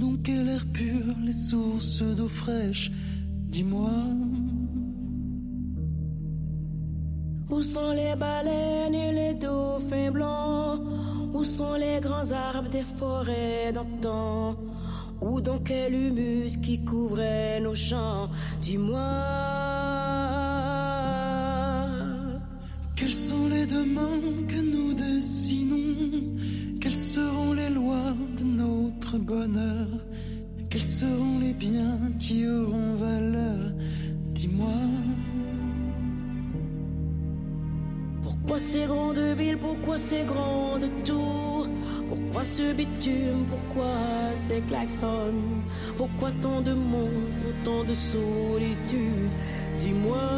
Donc est l'air pur, les sources d'eau fraîche Dis-moi. Où sont les baleines et les dauphins blancs? Où sont les grands arbres des forêts d'antan? Où donc est l'humus qui couvrait nos champs? Dis-moi. Quels sont les demain que ces grandes tours. Pourquoi ce bitume, pourquoi ces klaxons? Pourquoi tant de monde, pour tant de solitude? Dis-moi.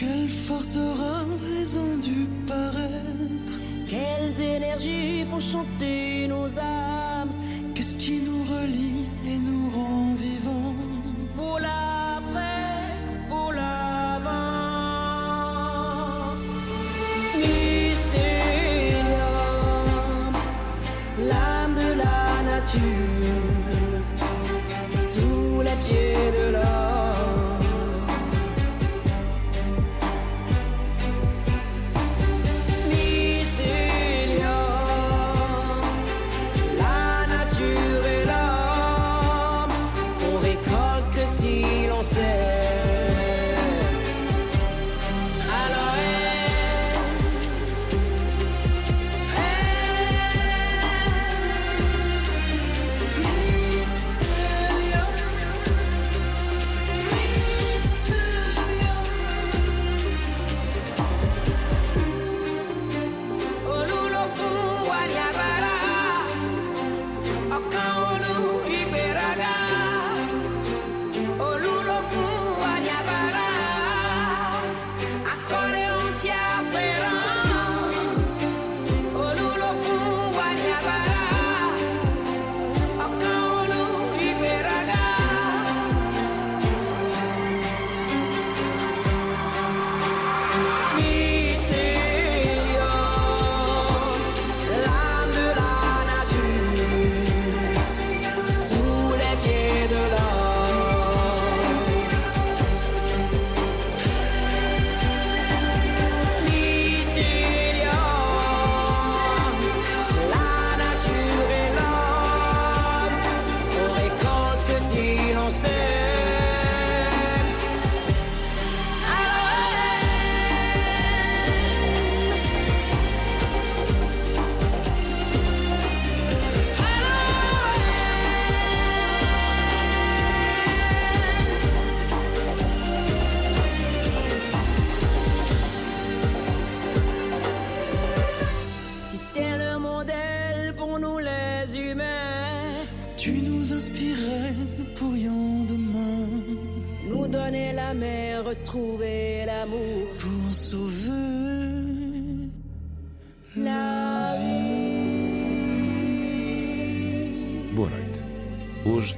Quelle force aura raison du paraître? Quelles énergies font chanter nos âmes? Qu'est-ce qui nous relie et nous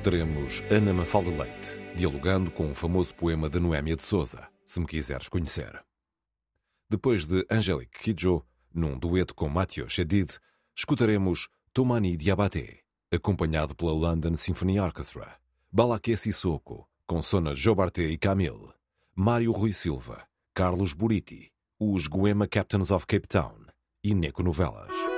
teremos Ana Mafalda Leite, dialogando com o famoso poema de Noémia de Souza, se me quiseres conhecer. Depois de Angélique Kidjo, num dueto com Mathieu Chedid, escutaremos Tomani Diabaté, acompanhado pela London Symphony Orchestra, Balaké Sissoko, com Sona Jobarté e Camille, Mário Rui Silva, Carlos Buriti, os Goema Captains of Cape Town e Neco Novelas.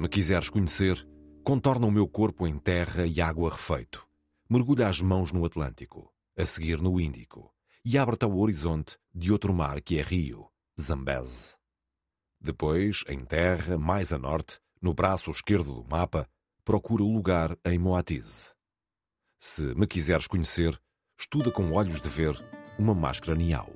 Me quiseres conhecer, contorna o meu corpo em terra e água refeito. Mergulha as mãos no Atlântico, a seguir no Índico, e abre-te ao horizonte de outro mar que é Rio, Zambeze. Depois, em terra, mais a norte, no braço esquerdo do mapa, procura o lugar em Moatize. Se me quiseres conhecer, estuda com olhos de ver uma máscara niau.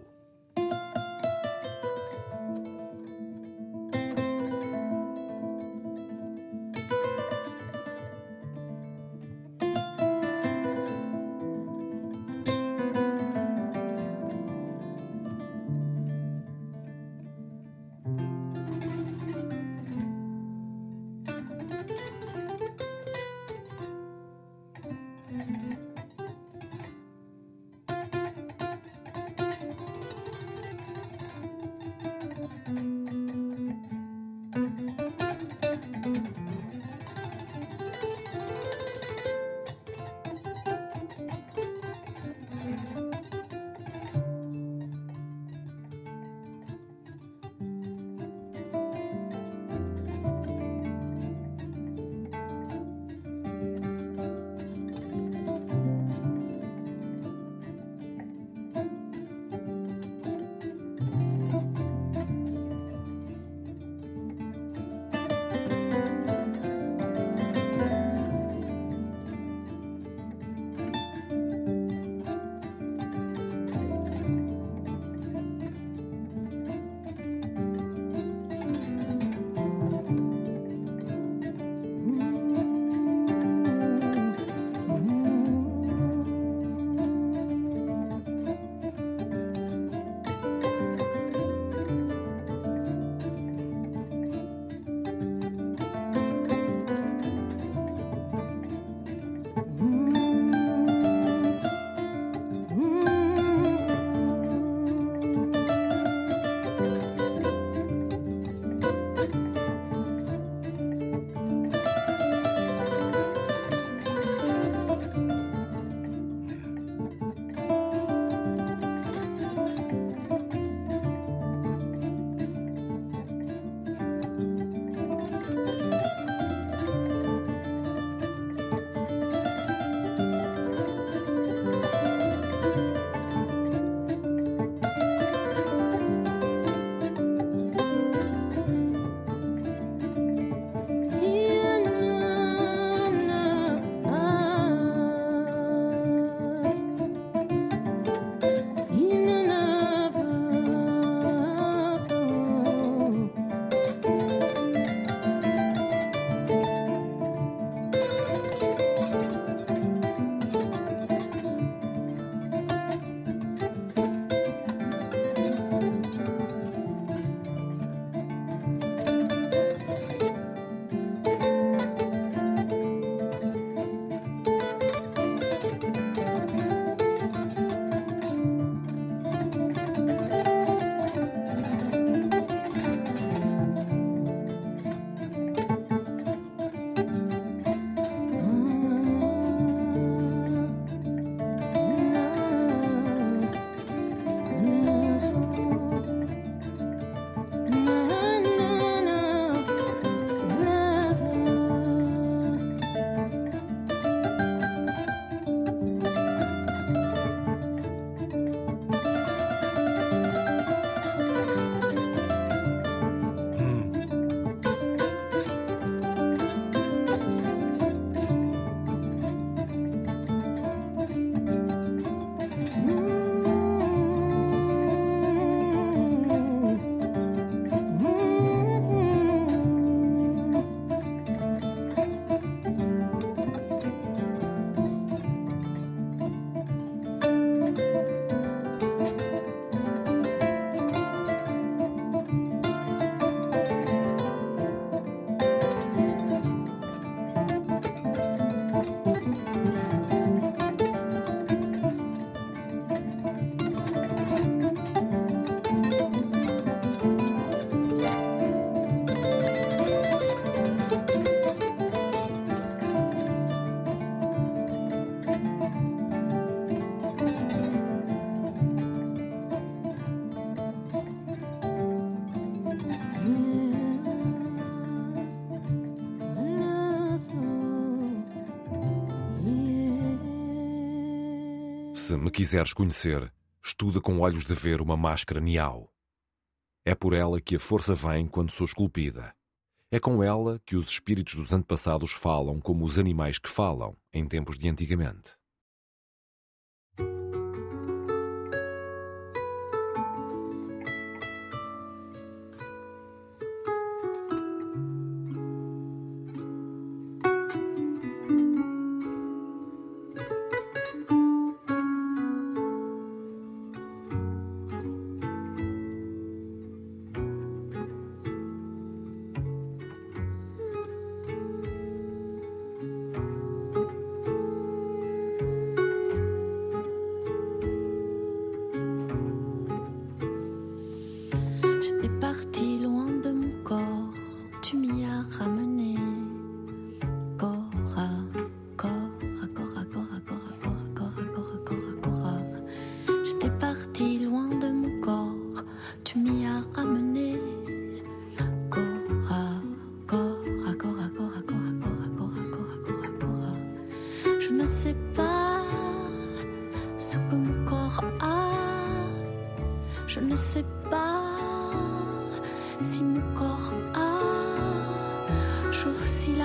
Se me quiseres conhecer, estuda com olhos de ver uma máscara niau. É por ela que a força vem quando sou esculpida. É com ela que os espíritos dos antepassados falam como os animais que falam em tempos de antigamente.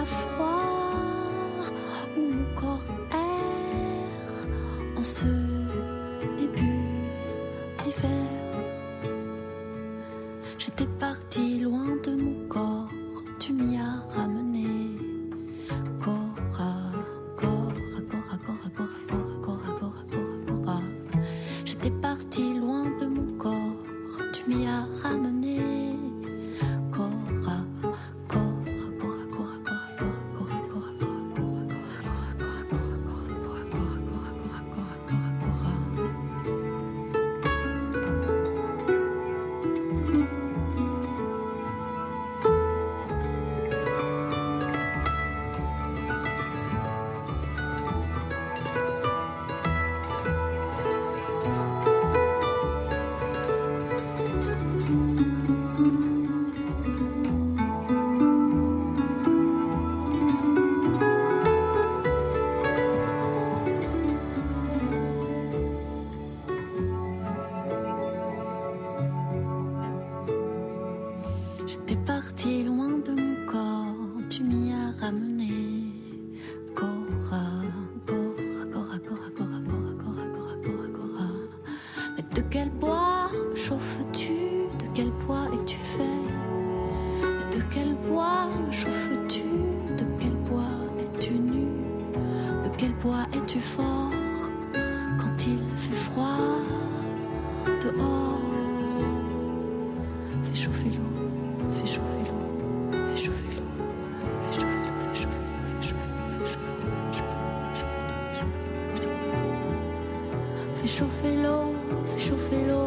fois. chauffer l'eau, fais chauffer l'eau.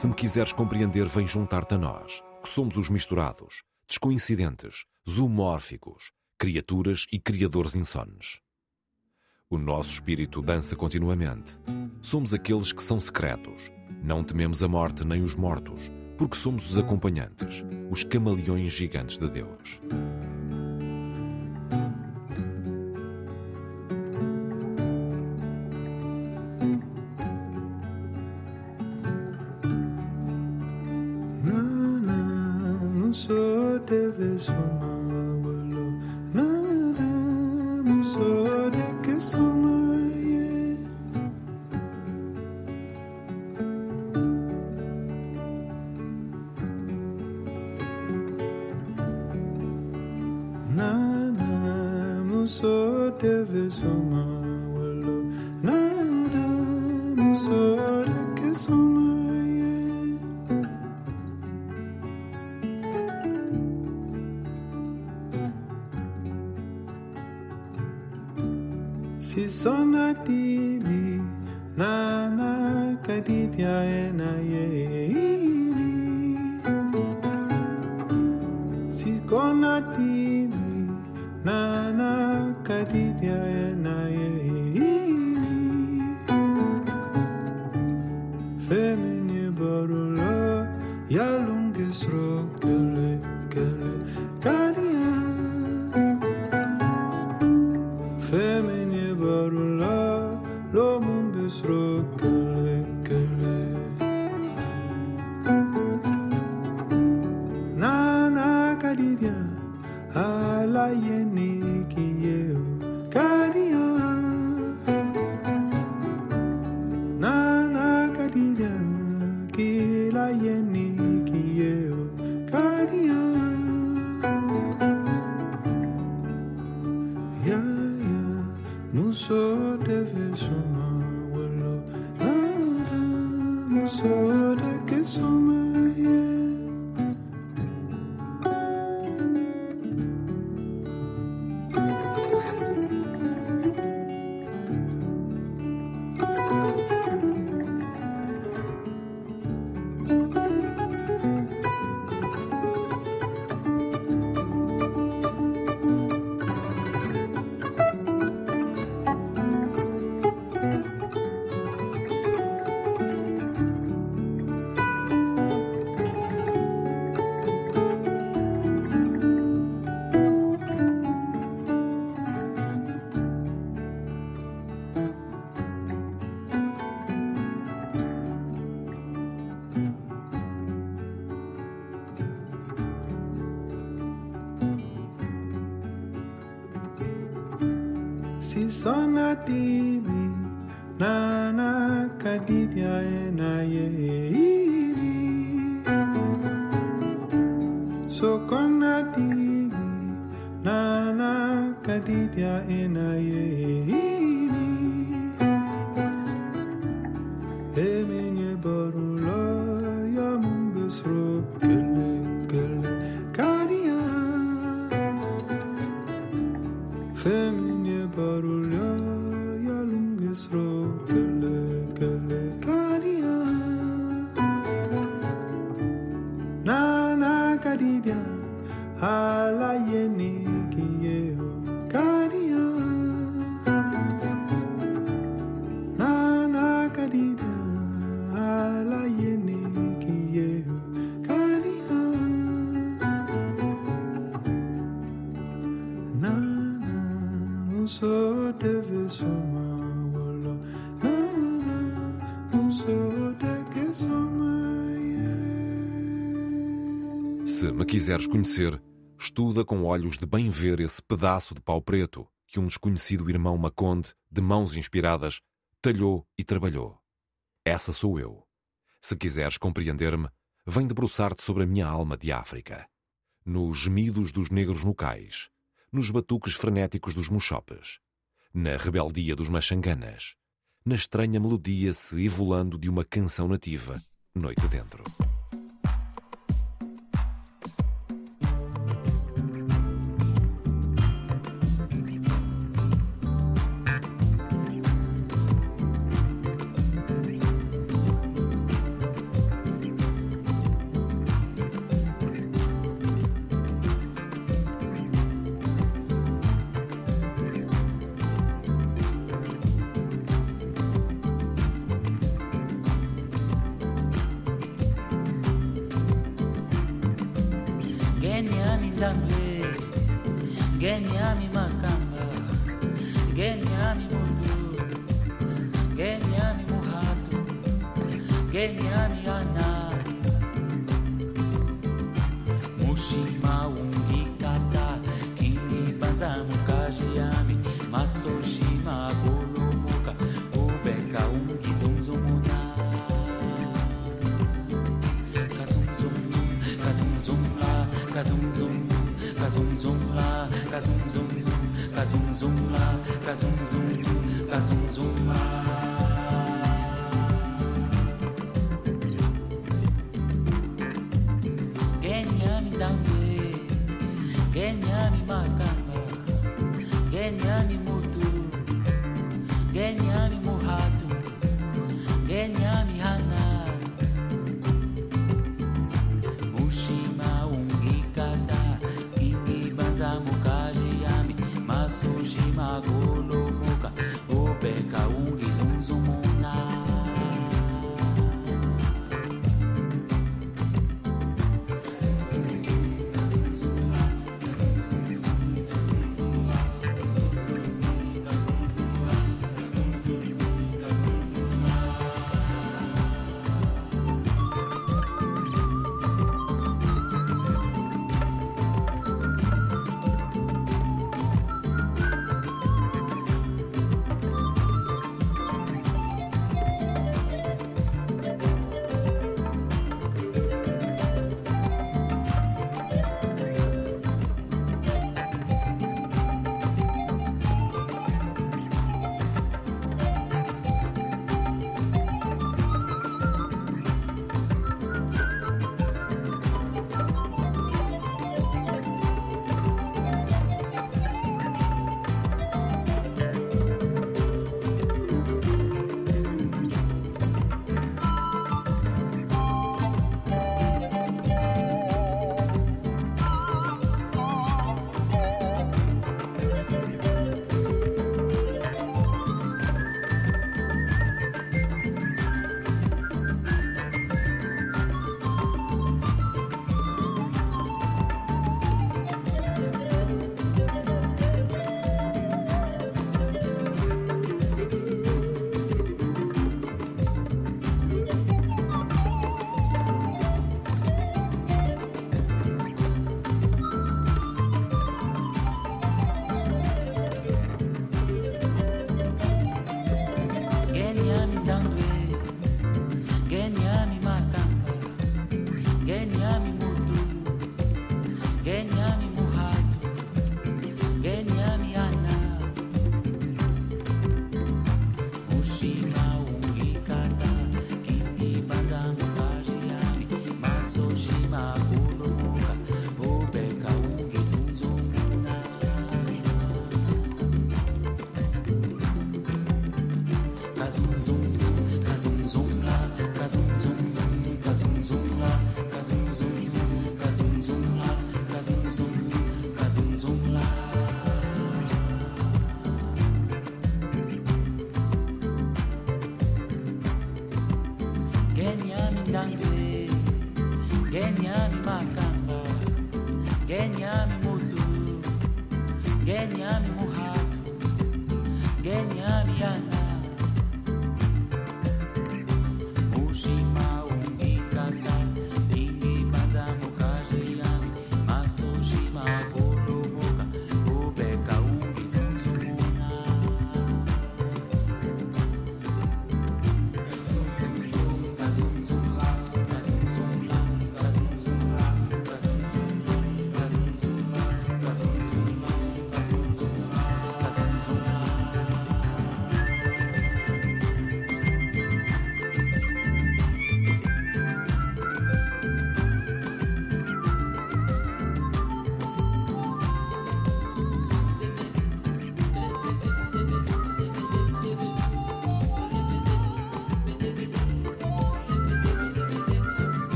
Se me quiseres compreender, vem juntar-te a nós, que somos os misturados, descoincidentes, zoomórficos, criaturas e criadores insones. O nosso espírito dança continuamente. Somos aqueles que são secretos. Não tememos a morte nem os mortos, porque somos os acompanhantes, os camaleões gigantes de Deus. na kadidya enaye. Quiseres conhecer, estuda com olhos de bem ver esse pedaço de pau preto que um desconhecido irmão Maconde, de mãos inspiradas, talhou e trabalhou. Essa sou eu. Se quiseres compreender-me, vem debruçar-te sobre a minha alma de África. Nos gemidos dos negros no cais, nos batuques frenéticos dos muxopes, na rebeldia dos machanganas, na estranha melodia se evolando de uma canção nativa, noite dentro.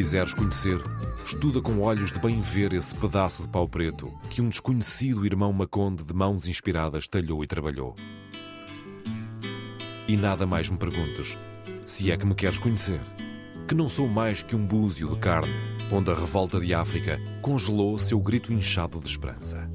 Quiseres conhecer, estuda com olhos de bem ver esse pedaço de pau preto que um desconhecido irmão Maconde de mãos inspiradas talhou e trabalhou. E nada mais me perguntes, se é que me queres conhecer, que não sou mais que um búzio de carne, onde a revolta de África congelou seu grito inchado de esperança.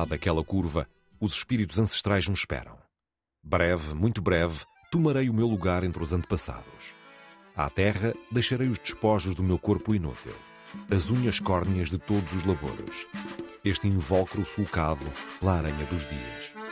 Lá daquela curva, os espíritos ancestrais me esperam. Breve, muito breve, tomarei o meu lugar entre os antepassados. À terra deixarei os despojos do meu corpo inútil, as unhas córneas de todos os labores, este invólucro sulcado pela aranha dos dias.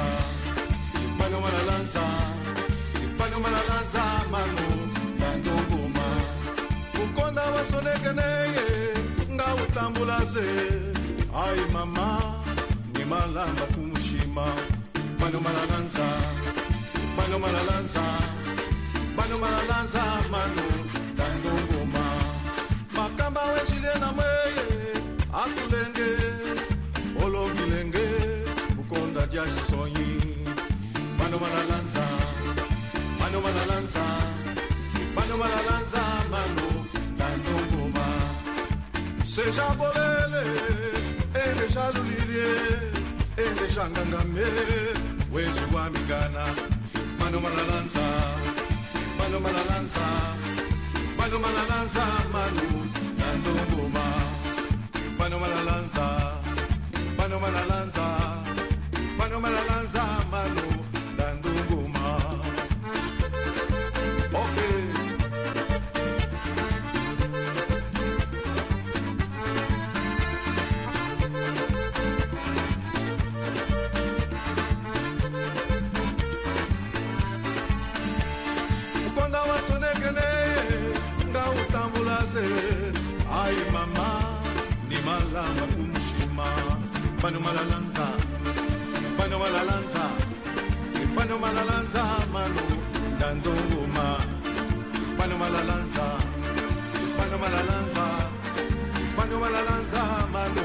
lanza, il pano me la lanza, il pano lanza, manu, kando kuma. Ukonda wasone neye, nga utambula se, ai mama, ni malamba kumushima. Pano me la lanza, mano me la lanza, pano me lanza, manu. Manomana Lanza, mano Manomana Lanza, mano Manomana Lanza, Mano, Landongoma. Seja Bolele, Ende Shalulilie, Ende Shangangame, Weji Mano Manomana Lanza, mano Manomana Lanza, mano Manomana Lanza, Mano, dando goma. Mano Manomana Lanza, mano Manomana Lanza, mano Manomana Lanza, Mano. malala makumshima bano malalanza bano malalanza bano malalanza malu dandoma bano malalanza bano malalanza bano malalanza malu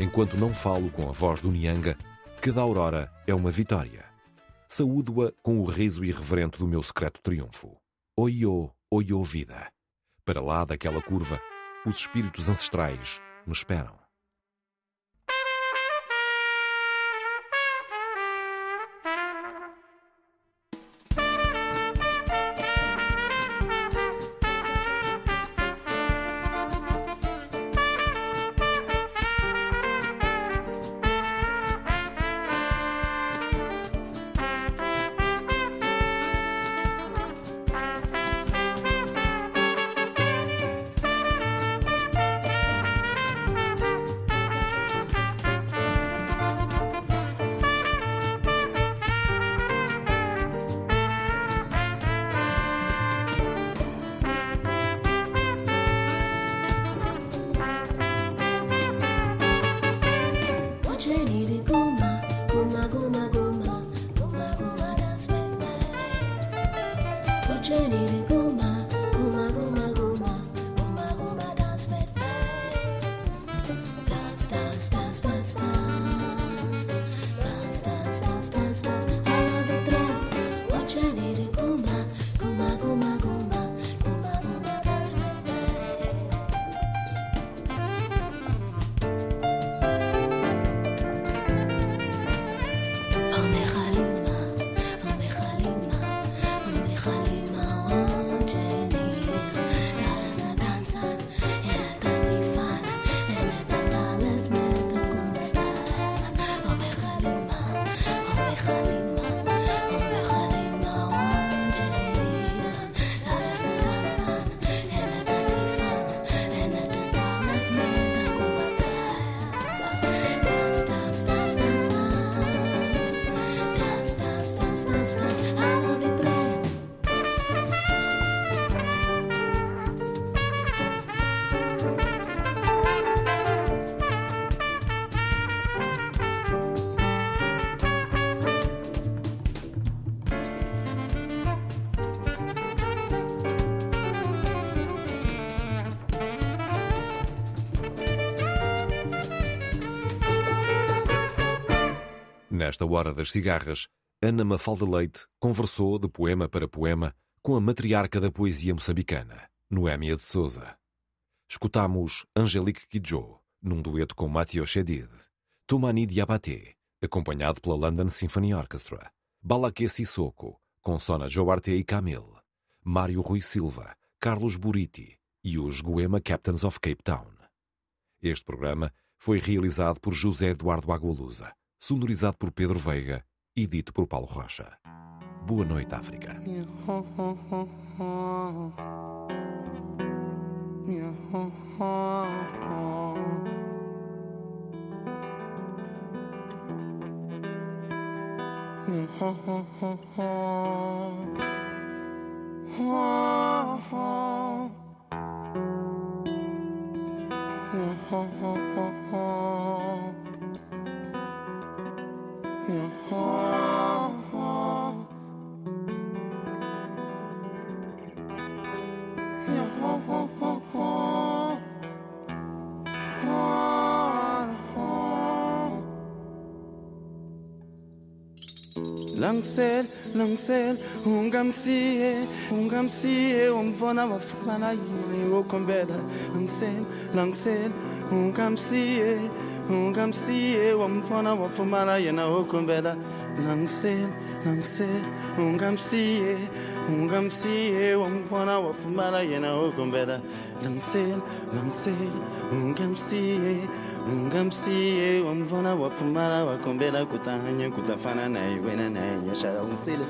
enquanto não falo com a voz do Nianga, cada aurora é uma vitória. Saúdo-a com o riso irreverente do meu secreto triunfo. Oiô, oiô vida. Para lá daquela curva, os espíritos ancestrais me esperam. On est Nesta hora das cigarras, Ana Mafalda Leite conversou de poema para poema com a matriarca da poesia moçambicana, Noémia de Souza. Escutamos Angelique Kidjo, num dueto com Mathieu Chedid, Tomani Diabaté, acompanhado pela London Symphony Orchestra, Balaké Sissoko, com Sona Joarte e Camille, Mário Rui Silva, Carlos Buriti e os Goema Captains of Cape Town. Este programa foi realizado por José Eduardo Agualusa sonorizado por Pedro Veiga e dito por Paulo Rocha. Boa noite, África. lancer lancer ungamsie ungamsie omvona wafumana yini wokombela. Lancer siye, ungamsie ungamsie wamvona wafumana yena wokombela. Lancer siye, ungamsie ungamsie wamvona wafumana yena wokombela. Lancer lancer ungamsie ngamsie wamvana wapfumala wakombela kutahanye kutafana naye wena naye nyashara umsile.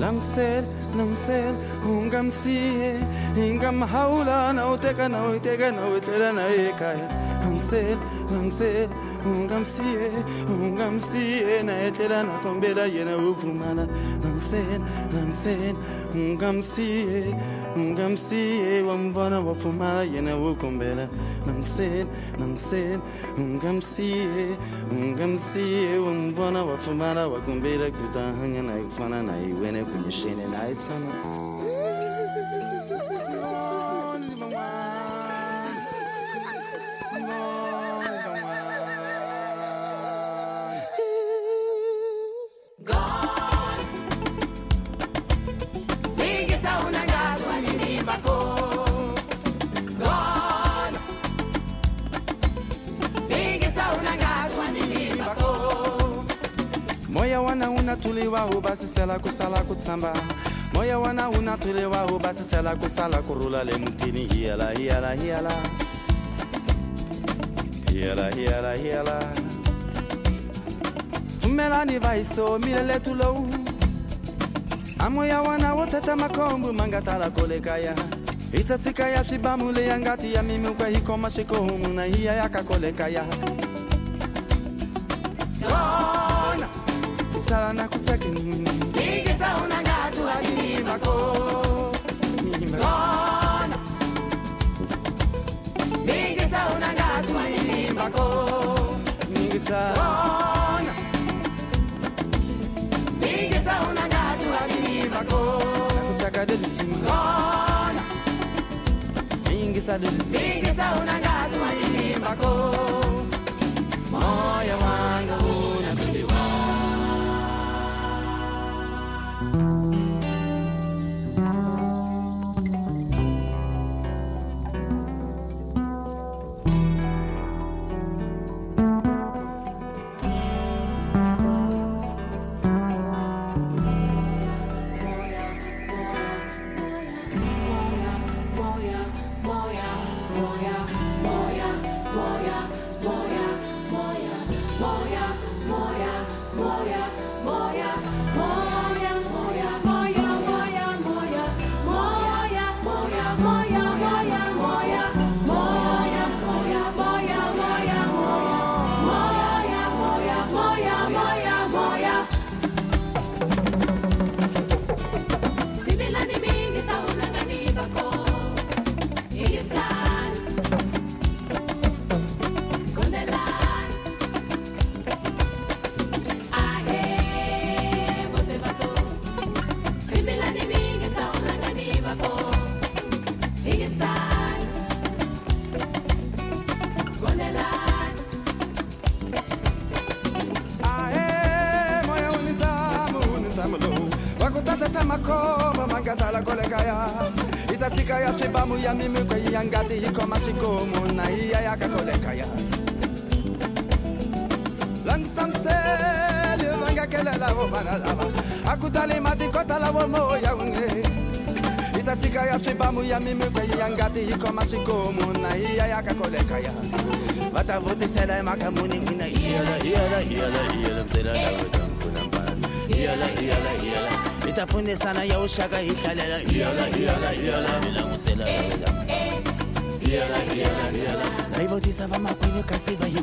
Lamsel lamsel ungamsie ingamhaula nauteka nauiteka na naye kaya lamsel lamsel ungamsie ungamsie nayetlela nakombela yena uvumana lamsel lamsel ungamsie ungamsiye wamvona wafumala yena wogombela namsel namsel ungamsiye ungamsiye wamvona wafumala wagombela kutahanga naye kufana naye wene kunyeshene nayetsana ubasisela kusala kutsamba. Moya wana unatuliwa ubasisela kusala kurula le mutini hiyala hiyala hiyala hiyala hiyala hiyala tumelani vaiso milele tulou amoya wana wotata makombu mangatala kolekaya itatsika ya swibamule ya ngati ya mimi kwa hikoma shikohumu na hiya yakakolekaya na kutsakini Nigisa unangatu hadi nimako Nimekona Nigisa unangatu hadi nimako Nigisa Ona Nigisa unangatu hadi nimako Nakutsaka delisi Kona Nigisa delisi Nigisa unangatu hadi nimako Moyo wangu. yako mona iya yaka koleka ya lansamse livanga kelela wo banalava kotala wo unge. Itatsika ya swibamu ya mimikwe ya ngati yi khoma na iya ya koleka ya va ta vutisela emhaka muningina hiyela hiyela hiyela hiyela msela lavutampfuna mbala hiyela hiyela hiyela hi ta pfunisana ya wuxaka hi hlalela hiyala hiyala hiyala hi langutisela lavela Hiela, hiela, hiela. Ma quini casiva yu